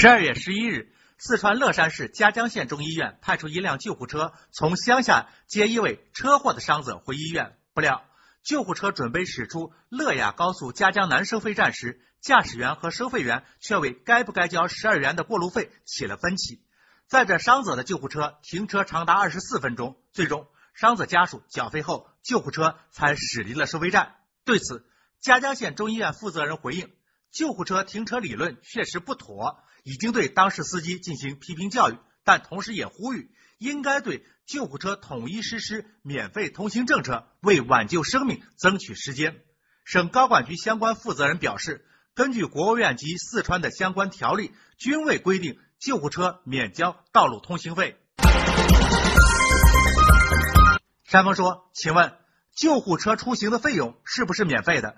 十二月十一日，四川乐山市夹江县中医院派出一辆救护车，从乡下接一位车祸的伤者回医院。不料，救护车准备驶出乐雅高速夹江南收费站时，驾驶员和收费员却为该不该交十二元的过路费起了分歧。载着伤者的救护车停车长达二十四分钟，最终伤者家属缴费后，救护车才驶离了收费站。对此，夹江县中医院负责人回应。救护车停车理论确实不妥，已经对当事司机进行批评教育，但同时也呼吁应该对救护车统一实施免费通行政策，为挽救生命争取时间。省高管局相关负责人表示，根据国务院及四川的相关条例，均未规定救护车免交道路通行费。山峰说：“请问救护车出行的费用是不是免费的？”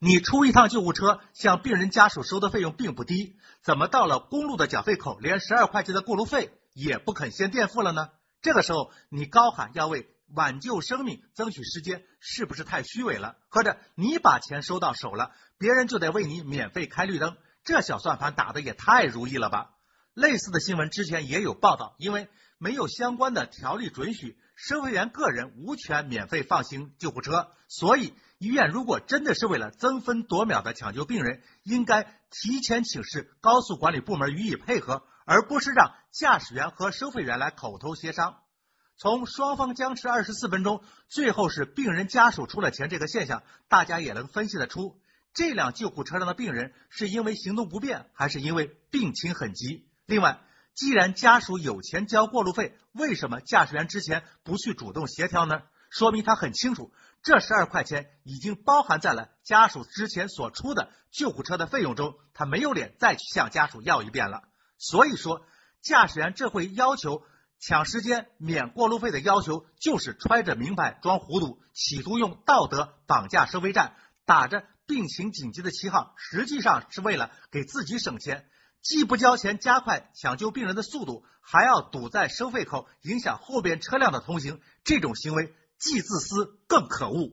你出一趟救护车，向病人家属收的费用并不低，怎么到了公路的缴费口，连十二块钱的过路费也不肯先垫付了呢？这个时候你高喊要为挽救生命争取时间，是不是太虚伪了？或者你把钱收到手了，别人就得为你免费开绿灯，这小算盘打的也太如意了吧？类似的新闻之前也有报道，因为没有相关的条例准许，收费员个人无权免费放行救护车，所以。医院如果真的是为了争分夺秒的抢救病人，应该提前请示高速管理部门予以配合，而不是让驾驶员和收费员来口头协商。从双方僵持二十四分钟，最后是病人家属出了钱这个现象，大家也能分析得出，这辆救护车上的病人是因为行动不便，还是因为病情很急？另外，既然家属有钱交过路费，为什么驾驶员之前不去主动协调呢？说明他很清楚，这十二块钱已经包含在了家属之前所出的救护车的费用中，他没有脸再去向家属要一遍了。所以说，驾驶员这回要求抢时间免过路费的要求，就是揣着明白装糊涂，企图用道德绑架收费站，打着病情紧急的旗号，实际上是为了给自己省钱，既不交钱加快抢救病人的速度，还要堵在收费口，影响后边车辆的通行，这种行为。既自私更可恶。